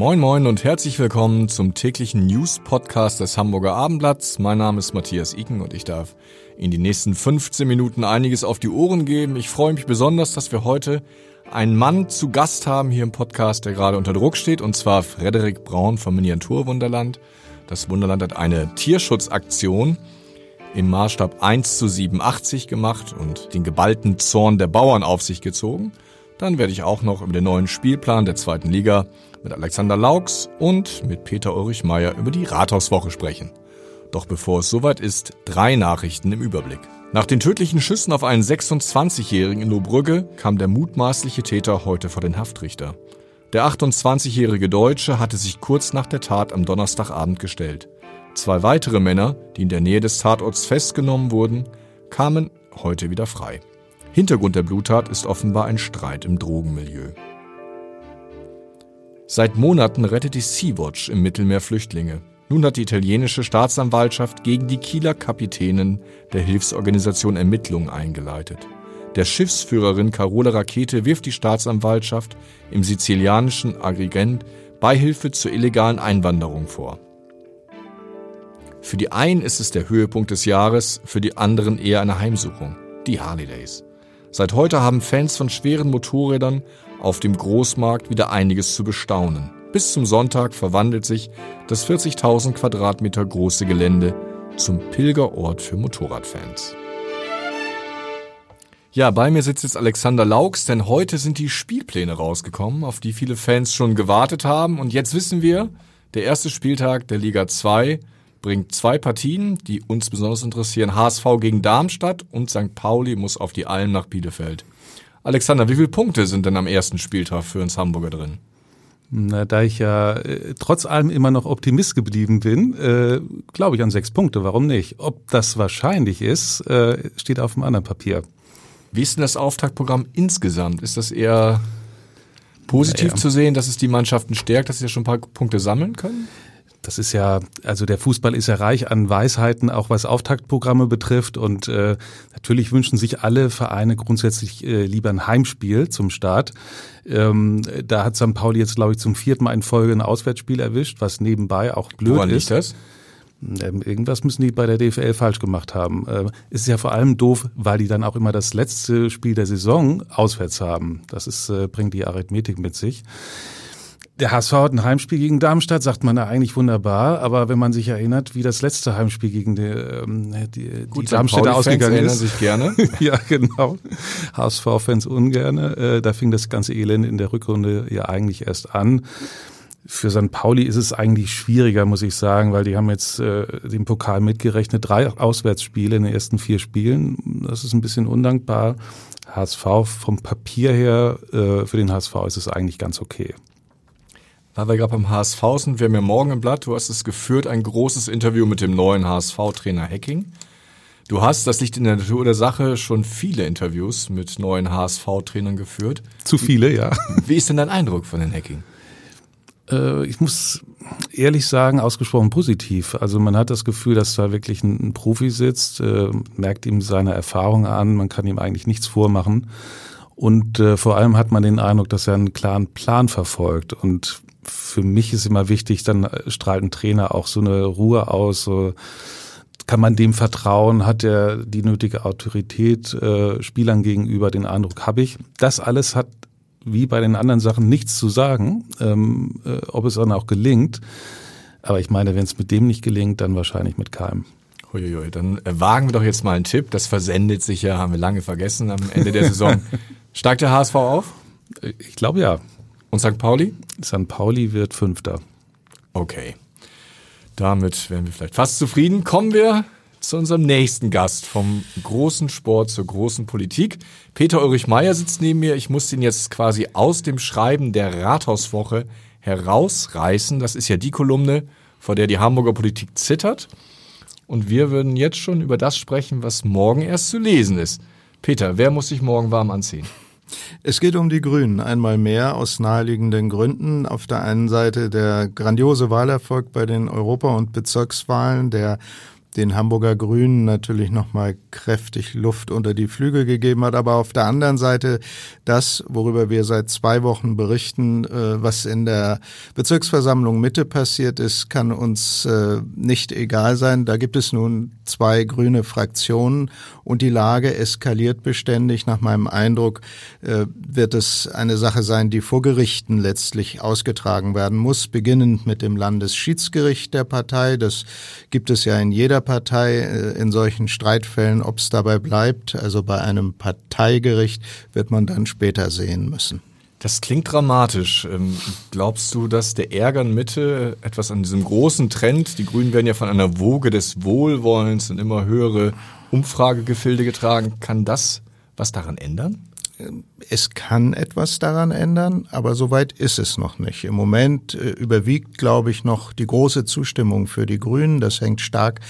Moin Moin und herzlich willkommen zum täglichen News-Podcast des Hamburger Abendblatts. Mein Name ist Matthias Iken und ich darf in die nächsten 15 Minuten einiges auf die Ohren geben. Ich freue mich besonders, dass wir heute einen Mann zu Gast haben hier im Podcast, der gerade unter Druck steht, und zwar Frederik Braun vom Miniaturwunderland. Das Wunderland hat eine Tierschutzaktion im Maßstab 1 zu 87 gemacht und den geballten Zorn der Bauern auf sich gezogen. Dann werde ich auch noch über den neuen Spielplan der zweiten Liga mit Alexander Laux und mit Peter Ulrich Meyer über die Rathauswoche sprechen. Doch bevor es soweit ist, drei Nachrichten im Überblick. Nach den tödlichen Schüssen auf einen 26-Jährigen in Lohbrügge kam der mutmaßliche Täter heute vor den Haftrichter. Der 28-jährige Deutsche hatte sich kurz nach der Tat am Donnerstagabend gestellt. Zwei weitere Männer, die in der Nähe des Tatorts festgenommen wurden, kamen heute wieder frei. Hintergrund der Bluttat ist offenbar ein Streit im Drogenmilieu. Seit Monaten rettet die Sea-Watch im Mittelmeer Flüchtlinge. Nun hat die italienische Staatsanwaltschaft gegen die Kieler Kapitänin der Hilfsorganisation Ermittlungen eingeleitet. Der Schiffsführerin Carola Rakete wirft die Staatsanwaltschaft im sizilianischen Agrigent Beihilfe zur illegalen Einwanderung vor. Für die einen ist es der Höhepunkt des Jahres, für die anderen eher eine Heimsuchung, die Harley Days. Seit heute haben Fans von schweren Motorrädern auf dem Großmarkt wieder einiges zu bestaunen. Bis zum Sonntag verwandelt sich das 40.000 Quadratmeter große Gelände zum Pilgerort für Motorradfans. Ja, bei mir sitzt jetzt Alexander Laux, denn heute sind die Spielpläne rausgekommen, auf die viele Fans schon gewartet haben. Und jetzt wissen wir, der erste Spieltag der Liga 2 bringt zwei Partien, die uns besonders interessieren. HSV gegen Darmstadt und St. Pauli muss auf die Alm nach Bielefeld. Alexander, wie viele Punkte sind denn am ersten Spieltag für uns Hamburger drin? Na, da ich ja äh, trotz allem immer noch Optimist geblieben bin, äh, glaube ich an sechs Punkte. Warum nicht? Ob das wahrscheinlich ist, äh, steht auf dem anderen Papier. Wie ist denn das Auftaktprogramm insgesamt? Ist das eher positiv naja. zu sehen, dass es die Mannschaften stärkt, dass sie ja schon ein paar Punkte sammeln können? Das ist ja, also der Fußball ist ja reich an Weisheiten, auch was Auftaktprogramme betrifft. Und äh, natürlich wünschen sich alle Vereine grundsätzlich äh, lieber ein Heimspiel zum Start. Ähm, da hat St. Pauli jetzt, glaube ich, zum vierten Mal in Folge ein Auswärtsspiel erwischt, was nebenbei auch blöd Woran ist. Liegt das? Ähm, irgendwas müssen die bei der DFL falsch gemacht haben. Ähm, es ist ja vor allem doof, weil die dann auch immer das letzte Spiel der Saison auswärts haben. Das ist, äh, bringt die Arithmetik mit sich. Der HSV hat ein Heimspiel gegen Darmstadt, sagt man ja eigentlich wunderbar, aber wenn man sich erinnert, wie das letzte Heimspiel gegen die, ähm, die, Gut, die Darmstädter ausgegangen ist. sich gerne. ja, genau. HSV-Fans ungerne. Äh, da fing das ganze Elend in der Rückrunde ja eigentlich erst an. Für St. Pauli ist es eigentlich schwieriger, muss ich sagen, weil die haben jetzt äh, den Pokal mitgerechnet, drei Auswärtsspiele in den ersten vier Spielen. Das ist ein bisschen undankbar. HSV vom Papier her, äh, für den HSV ist es eigentlich ganz okay. Weil wir gerade beim HSV sind, wir haben ja morgen im Blatt, du hast es geführt, ein großes Interview mit dem neuen HSV-Trainer Hacking. Du hast, das liegt in der Natur der Sache, schon viele Interviews mit neuen HSV-Trainern geführt. Zu viele, ja. Wie ist denn dein Eindruck von den Hacking? Äh, ich muss ehrlich sagen, ausgesprochen positiv. Also man hat das Gefühl, dass da wirklich ein, Profi sitzt, äh, merkt ihm seine Erfahrung an, man kann ihm eigentlich nichts vormachen. Und äh, vor allem hat man den Eindruck, dass er einen klaren Plan verfolgt. Und für mich ist immer wichtig, dann strahlt ein Trainer auch so eine Ruhe aus, so kann man dem vertrauen, hat er die nötige Autorität äh, Spielern gegenüber, den Eindruck habe ich. Das alles hat wie bei den anderen Sachen nichts zu sagen, ähm, äh, ob es dann auch gelingt. Aber ich meine, wenn es mit dem nicht gelingt, dann wahrscheinlich mit keinem. Uiuiui, dann äh, wagen wir doch jetzt mal einen Tipp. Das versendet sich ja, haben wir lange vergessen am Ende der Saison. Steigt der HSV auf? Ich glaube ja. Und St. Pauli? St. Pauli wird Fünfter. Okay. Damit wären wir vielleicht fast zufrieden. Kommen wir zu unserem nächsten Gast vom großen Sport zur großen Politik. Peter Ulrich Meyer sitzt neben mir. Ich muss ihn jetzt quasi aus dem Schreiben der Rathauswoche herausreißen. Das ist ja die Kolumne, vor der die Hamburger Politik zittert. Und wir würden jetzt schon über das sprechen, was morgen erst zu lesen ist. Peter, wer muss sich morgen warm anziehen? Es geht um die Grünen einmal mehr aus naheliegenden Gründen. Auf der einen Seite der grandiose Wahlerfolg bei den Europa- und Bezirkswahlen, der den Hamburger Grünen natürlich nochmal kräftig Luft unter die Flügel gegeben hat, aber auf der anderen Seite das, worüber wir seit zwei Wochen berichten, äh, was in der Bezirksversammlung Mitte passiert ist, kann uns äh, nicht egal sein. Da gibt es nun zwei grüne Fraktionen und die Lage eskaliert beständig. Nach meinem Eindruck äh, wird es eine Sache sein, die vor Gerichten letztlich ausgetragen werden muss, beginnend mit dem Landesschiedsgericht der Partei. Das gibt es ja in jeder Partei äh, in solchen Streitfällen, ob es dabei bleibt. Also bei einem Parteigericht wird man dann später sehen müssen. Das klingt dramatisch. Ähm, glaubst du, dass der Ärger in Mitte etwas an diesem großen Trend, die Grünen werden ja von einer Woge des Wohlwollens in immer höhere Umfragegefilde getragen, kann das was daran ändern? Es kann etwas daran ändern, aber soweit ist es noch nicht. Im Moment äh, überwiegt, glaube ich, noch die große Zustimmung für die Grünen. Das hängt stark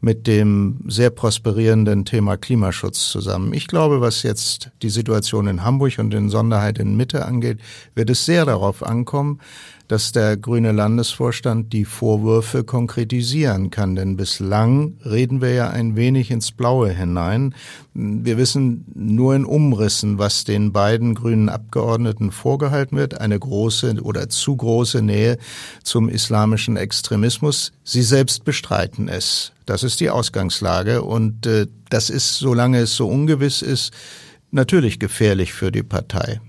mit dem sehr prosperierenden Thema Klimaschutz zusammen. Ich glaube, was jetzt die Situation in Hamburg und in Sonderheit in Mitte angeht, wird es sehr darauf ankommen, dass der grüne Landesvorstand die Vorwürfe konkretisieren kann. Denn bislang reden wir ja ein wenig ins Blaue hinein. Wir wissen nur in Umrissen, was den beiden grünen Abgeordneten vorgehalten wird. Eine große oder zu große Nähe zum islamischen Extremismus. Sie selbst bestreiten es. Das ist die Ausgangslage. Und äh, das ist, solange es so ungewiss ist, natürlich gefährlich für die Partei.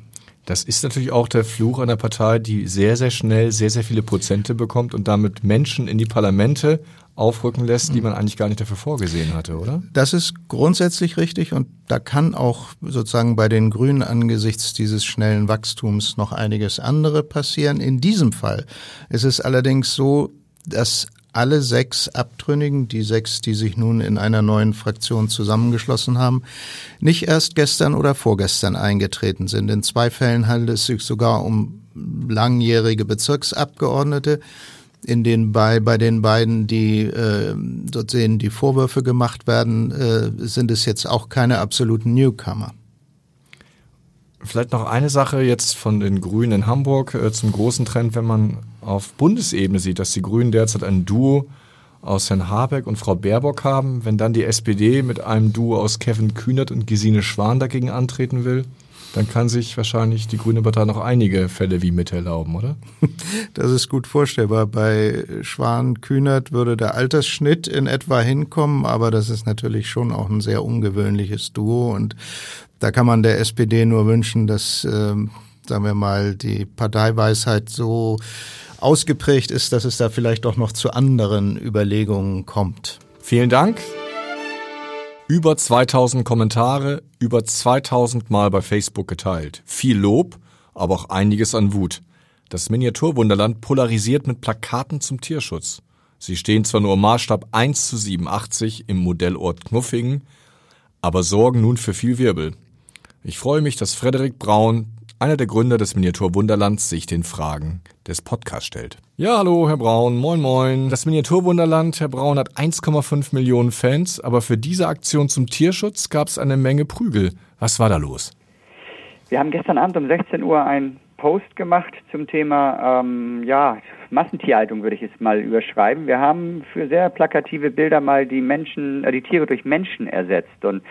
Das ist natürlich auch der Fluch einer Partei, die sehr, sehr schnell sehr, sehr viele Prozente bekommt und damit Menschen in die Parlamente aufrücken lässt, die man eigentlich gar nicht dafür vorgesehen hatte, oder? Das ist grundsätzlich richtig und da kann auch sozusagen bei den Grünen angesichts dieses schnellen Wachstums noch einiges andere passieren. In diesem Fall ist es allerdings so, dass alle sechs Abtrünnigen, die sechs, die sich nun in einer neuen Fraktion zusammengeschlossen haben, nicht erst gestern oder vorgestern eingetreten sind. In zwei Fällen handelt es sich sogar um langjährige Bezirksabgeordnete, in den bei, bei den beiden, die äh, dort sehen, die Vorwürfe gemacht werden, äh, sind es jetzt auch keine absoluten Newcomer. Vielleicht noch eine Sache jetzt von den Grünen in Hamburg äh, zum großen Trend, wenn man auf Bundesebene sieht, dass die Grünen derzeit ein Duo aus Herrn Habeck und Frau Baerbock haben, wenn dann die SPD mit einem Duo aus Kevin Kühnert und Gesine Schwan dagegen antreten will, dann kann sich wahrscheinlich die Grüne Partei noch einige Fälle wie mit erlauben, oder? Das ist gut vorstellbar. Bei Schwan-Kühnert würde der Altersschnitt in etwa hinkommen, aber das ist natürlich schon auch ein sehr ungewöhnliches Duo und da kann man der SPD nur wünschen, dass, äh, sagen wir mal, die Parteiweisheit so ausgeprägt ist, dass es da vielleicht auch noch zu anderen Überlegungen kommt. Vielen Dank. Über 2000 Kommentare, über 2000 Mal bei Facebook geteilt. Viel Lob, aber auch einiges an Wut. Das Miniaturwunderland polarisiert mit Plakaten zum Tierschutz. Sie stehen zwar nur im Maßstab 1 zu 87 im Modellort Knuffingen, aber sorgen nun für viel Wirbel. Ich freue mich, dass Frederik Braun, einer der Gründer des Miniaturwunderlands, sich den Fragen des Podcasts stellt. Ja, hallo, Herr Braun, moin moin. Das Miniaturwunderland, Herr Braun, hat 1,5 Millionen Fans, aber für diese Aktion zum Tierschutz gab es eine Menge Prügel. Was war da los? Wir haben gestern Abend um 16 Uhr einen Post gemacht zum Thema, ähm, ja, Massentierhaltung würde ich es mal überschreiben. Wir haben für sehr plakative Bilder mal die Menschen, äh, die Tiere durch Menschen ersetzt und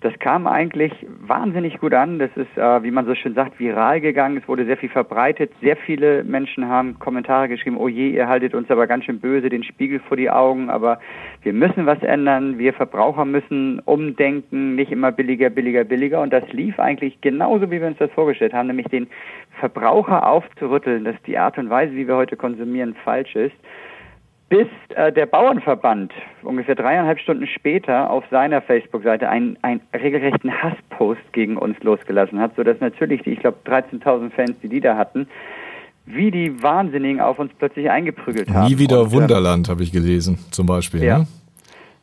das kam eigentlich wahnsinnig gut an. Das ist, äh, wie man so schön sagt, viral gegangen. Es wurde sehr viel verbreitet. Sehr viele Menschen haben Kommentare geschrieben, oh je, ihr haltet uns aber ganz schön böse den Spiegel vor die Augen, aber wir müssen was ändern. Wir Verbraucher müssen umdenken, nicht immer billiger, billiger, billiger. Und das lief eigentlich genauso, wie wir uns das vorgestellt haben, nämlich den Verbraucher aufzurütteln, dass die Art und Weise, wie wir heute konsumieren, falsch ist bis äh, der Bauernverband ungefähr dreieinhalb Stunden später auf seiner Facebook-Seite einen, einen regelrechten Hasspost gegen uns losgelassen hat, sodass natürlich die, ich glaube, 13.000 Fans, die die da hatten, wie die Wahnsinnigen auf uns plötzlich eingeprügelt haben. Nie wieder Und, äh, Wunderland, habe ich gelesen, zum Beispiel. Ja. Ne?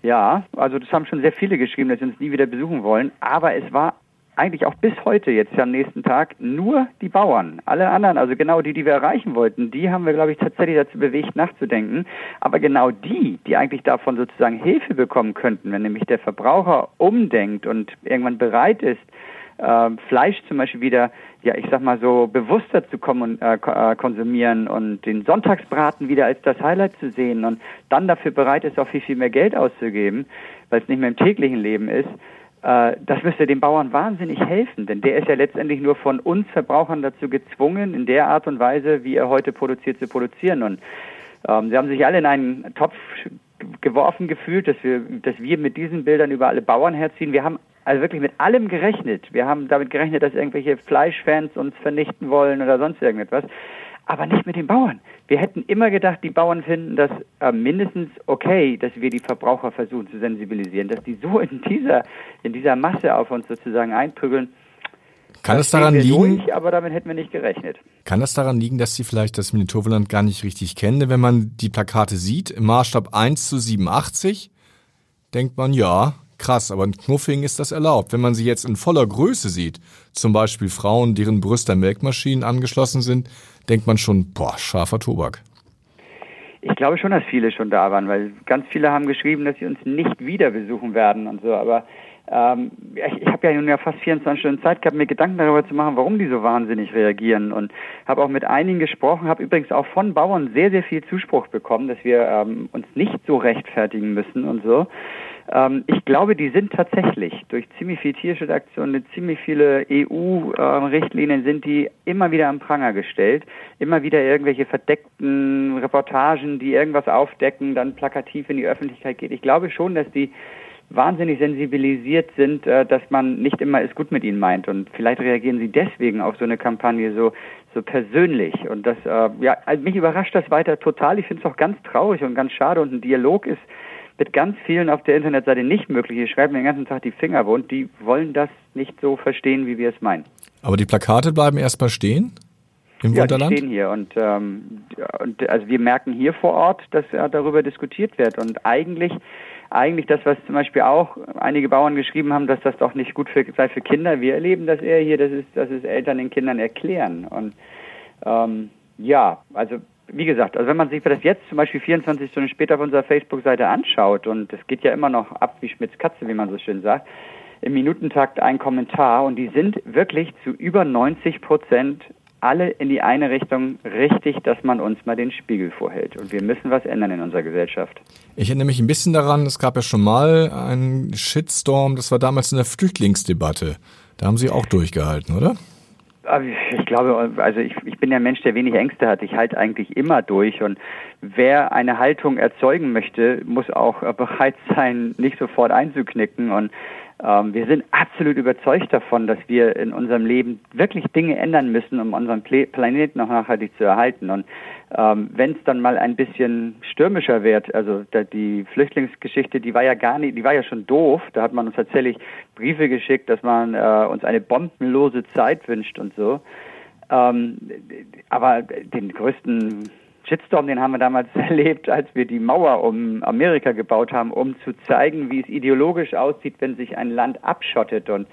Ja, also das haben schon sehr viele geschrieben, dass sie uns nie wieder besuchen wollen. Aber es war eigentlich auch bis heute jetzt am nächsten Tag nur die Bauern. Alle anderen, also genau die, die wir erreichen wollten, die haben wir, glaube ich, tatsächlich dazu bewegt, nachzudenken. Aber genau die, die eigentlich davon sozusagen Hilfe bekommen könnten, wenn nämlich der Verbraucher umdenkt und irgendwann bereit ist, äh, Fleisch zum Beispiel wieder, ja, ich sag mal so, bewusster zu kommen äh, äh, konsumieren und den Sonntagsbraten wieder als das Highlight zu sehen und dann dafür bereit ist, auch viel, viel mehr Geld auszugeben, weil es nicht mehr im täglichen Leben ist, das müsste dem Bauern wahnsinnig helfen, denn der ist ja letztendlich nur von uns Verbrauchern dazu gezwungen, in der Art und Weise, wie er heute produziert, zu produzieren. Und ähm, sie haben sich alle in einen Topf geworfen gefühlt, dass wir, dass wir mit diesen Bildern über alle Bauern herziehen. Wir haben also wirklich mit allem gerechnet. Wir haben damit gerechnet, dass irgendwelche Fleischfans uns vernichten wollen oder sonst irgendetwas aber nicht mit den Bauern. Wir hätten immer gedacht, die Bauern finden das äh, mindestens okay, dass wir die Verbraucher versuchen zu sensibilisieren, dass die so in dieser, in dieser Masse auf uns sozusagen einprügeln. Kann es daran liegen? Durch, aber damit hätten wir nicht gerechnet. Kann das daran liegen, dass Sie vielleicht das Minitoverland gar nicht richtig kennen? Wenn man die Plakate sieht, im Maßstab 1 zu 87, denkt man, ja, krass, aber in Knuffing ist das erlaubt. Wenn man sie jetzt in voller Größe sieht, zum Beispiel Frauen, deren Brüste Melkmaschinen angeschlossen sind, denkt man schon, boah, scharfer Tobak. Ich glaube schon, dass viele schon da waren, weil ganz viele haben geschrieben, dass sie uns nicht wieder besuchen werden und so. Aber ähm, ich, ich habe ja nun ja fast 24 Stunden Zeit gehabt, mir Gedanken darüber zu machen, warum die so wahnsinnig reagieren. Und habe auch mit einigen gesprochen, habe übrigens auch von Bauern sehr, sehr viel Zuspruch bekommen, dass wir ähm, uns nicht so rechtfertigen müssen und so. Ähm, ich glaube, die sind tatsächlich durch ziemlich viel Tierschutzaktionen, ziemlich viele EU-Richtlinien sind die immer wieder am Pranger gestellt. Immer wieder irgendwelche verdeckten Reportagen, die irgendwas aufdecken, dann plakativ in die Öffentlichkeit geht. Ich glaube schon, dass die wahnsinnig sensibilisiert sind, äh, dass man nicht immer es gut mit ihnen meint. Und vielleicht reagieren sie deswegen auf so eine Kampagne so, so persönlich. Und das, äh, ja, also mich überrascht das weiter total. Ich finde es auch ganz traurig und ganz schade. Und ein Dialog ist mit ganz vielen auf der Internetseite nicht möglich. Die schreiben den ganzen Tag die Finger wund. Die wollen das nicht so verstehen, wie wir es meinen. Aber die Plakate bleiben erstmal stehen? Im ja, Wunderland? die stehen hier und, ähm, und also wir merken hier vor Ort, dass ja, darüber diskutiert wird und eigentlich eigentlich das, was zum Beispiel auch einige Bauern geschrieben haben, dass das doch nicht gut für, sei für Kinder. Wir erleben das eher hier, dass es, dass es Eltern den Kindern erklären und ähm, ja, also wie gesagt, also wenn man sich das jetzt zum Beispiel 24 Stunden später auf unserer Facebook-Seite anschaut und es geht ja immer noch ab wie Schmitz Katze, wie man so schön sagt, im Minutentakt ein Kommentar und die sind wirklich zu über 90 Prozent alle in die eine Richtung richtig, dass man uns mal den Spiegel vorhält. Und wir müssen was ändern in unserer Gesellschaft. Ich erinnere mich ein bisschen daran, es gab ja schon mal einen Shitstorm, das war damals in der Flüchtlingsdebatte. Da haben Sie auch durchgehalten, oder? Ich glaube, also ich, ich bin ein Mensch, der wenig Ängste hat. Ich halte eigentlich immer durch. Und wer eine Haltung erzeugen möchte, muss auch bereit sein, nicht sofort einzuknicken. Und wir sind absolut überzeugt davon, dass wir in unserem Leben wirklich Dinge ändern müssen, um unseren Pla Planeten noch nachhaltig zu erhalten. Und ähm, wenn es dann mal ein bisschen stürmischer wird, also die Flüchtlingsgeschichte, die war ja gar nicht, die war ja schon doof. Da hat man uns tatsächlich Briefe geschickt, dass man äh, uns eine bombenlose Zeit wünscht und so. Ähm, aber den größten Shitstorm, den haben wir damals erlebt, als wir die Mauer um Amerika gebaut haben, um zu zeigen, wie es ideologisch aussieht, wenn sich ein Land abschottet. Und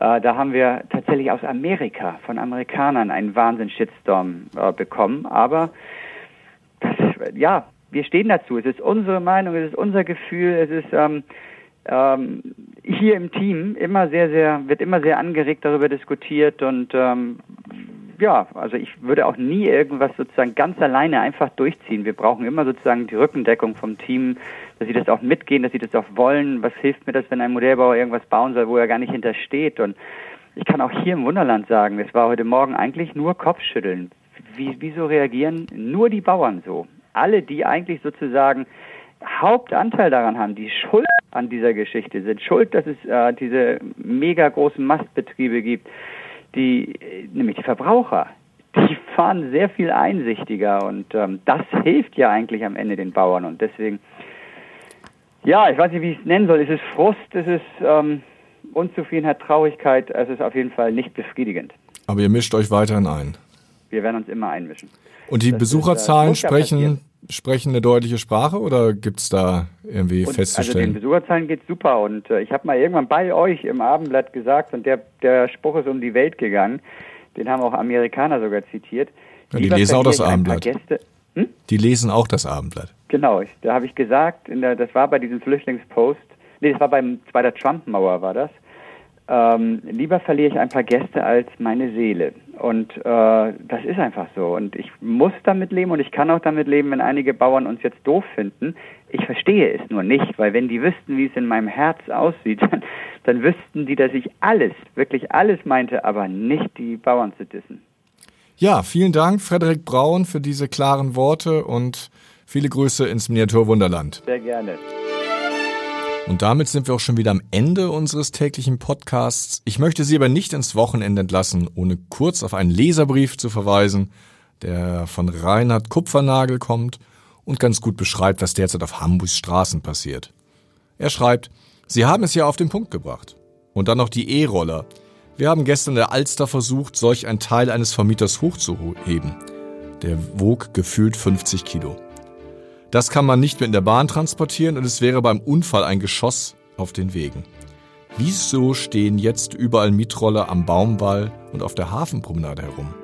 äh, da haben wir tatsächlich aus Amerika, von Amerikanern, einen Wahnsinn-Shitstorm äh, bekommen. Aber das, ja, wir stehen dazu. Es ist unsere Meinung, es ist unser Gefühl, es ist ähm, ähm, hier im Team immer sehr, sehr, wird immer sehr angeregt darüber diskutiert und ähm, ja, also ich würde auch nie irgendwas sozusagen ganz alleine einfach durchziehen. Wir brauchen immer sozusagen die Rückendeckung vom Team, dass sie das auch mitgehen, dass sie das auch wollen. Was hilft mir das, wenn ein Modellbauer irgendwas bauen soll, wo er gar nicht hintersteht? Und ich kann auch hier im Wunderland sagen, es war heute Morgen eigentlich nur Kopfschütteln. Wie, wieso reagieren nur die Bauern so? Alle, die eigentlich sozusagen Hauptanteil daran haben, die Schuld an dieser Geschichte sind, schuld, dass es äh, diese mega großen Mastbetriebe gibt, die, nämlich die Verbraucher, die fahren sehr viel einsichtiger und ähm, das hilft ja eigentlich am Ende den Bauern und deswegen, ja, ich weiß nicht, wie ich es nennen soll. Es ist Frust, es ist ähm, Unzufriedenheit, Traurigkeit, es ist auf jeden Fall nicht befriedigend. Aber ihr mischt euch weiterhin ein. Wir werden uns immer einmischen. Und die das Besucherzahlen ist, äh, sprechen, sprechen eine deutliche Sprache oder gibt es da irgendwie und, festzustellen? Also den Besucherzahlen geht super und äh, ich habe mal irgendwann bei euch im Abendblatt gesagt und der, der Spruch ist um die Welt gegangen, den haben auch Amerikaner sogar zitiert. Ja, die lesen auch das Abendblatt. Hm? Die lesen auch das Abendblatt. Genau, ich, da habe ich gesagt, der, das war bei diesem Flüchtlingspost, nee, das war beim, bei der Trump-Mauer war das, ähm, lieber verliere ich ein paar Gäste als meine Seele. Und äh, das ist einfach so. Und ich muss damit leben und ich kann auch damit leben, wenn einige Bauern uns jetzt doof finden. Ich verstehe es nur nicht, weil wenn die wüssten, wie es in meinem Herz aussieht, dann, dann wüssten die, dass ich alles, wirklich alles meinte, aber nicht die Bauern zu dissen. Ja, vielen Dank, Frederik Braun, für diese klaren Worte und viele Grüße ins Miniaturwunderland. Sehr gerne. Und damit sind wir auch schon wieder am Ende unseres täglichen Podcasts. Ich möchte Sie aber nicht ins Wochenende entlassen, ohne kurz auf einen Leserbrief zu verweisen, der von Reinhard Kupfernagel kommt und ganz gut beschreibt, was derzeit auf Hamburgs Straßen passiert. Er schreibt, Sie haben es ja auf den Punkt gebracht. Und dann noch die E-Roller. Wir haben gestern der Alster versucht, solch ein Teil eines Vermieters hochzuheben. Der wog gefühlt 50 Kilo. Das kann man nicht mehr in der Bahn transportieren und es wäre beim Unfall ein Geschoss auf den Wegen. Wieso stehen jetzt überall Mietroller am Baumwall und auf der Hafenpromenade herum?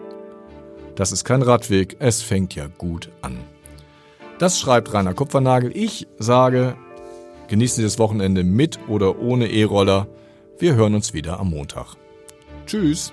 Das ist kein Radweg, es fängt ja gut an. Das schreibt Rainer Kupfernagel. Ich sage, genießen Sie das Wochenende mit oder ohne E-Roller. Wir hören uns wieder am Montag. Tschüss.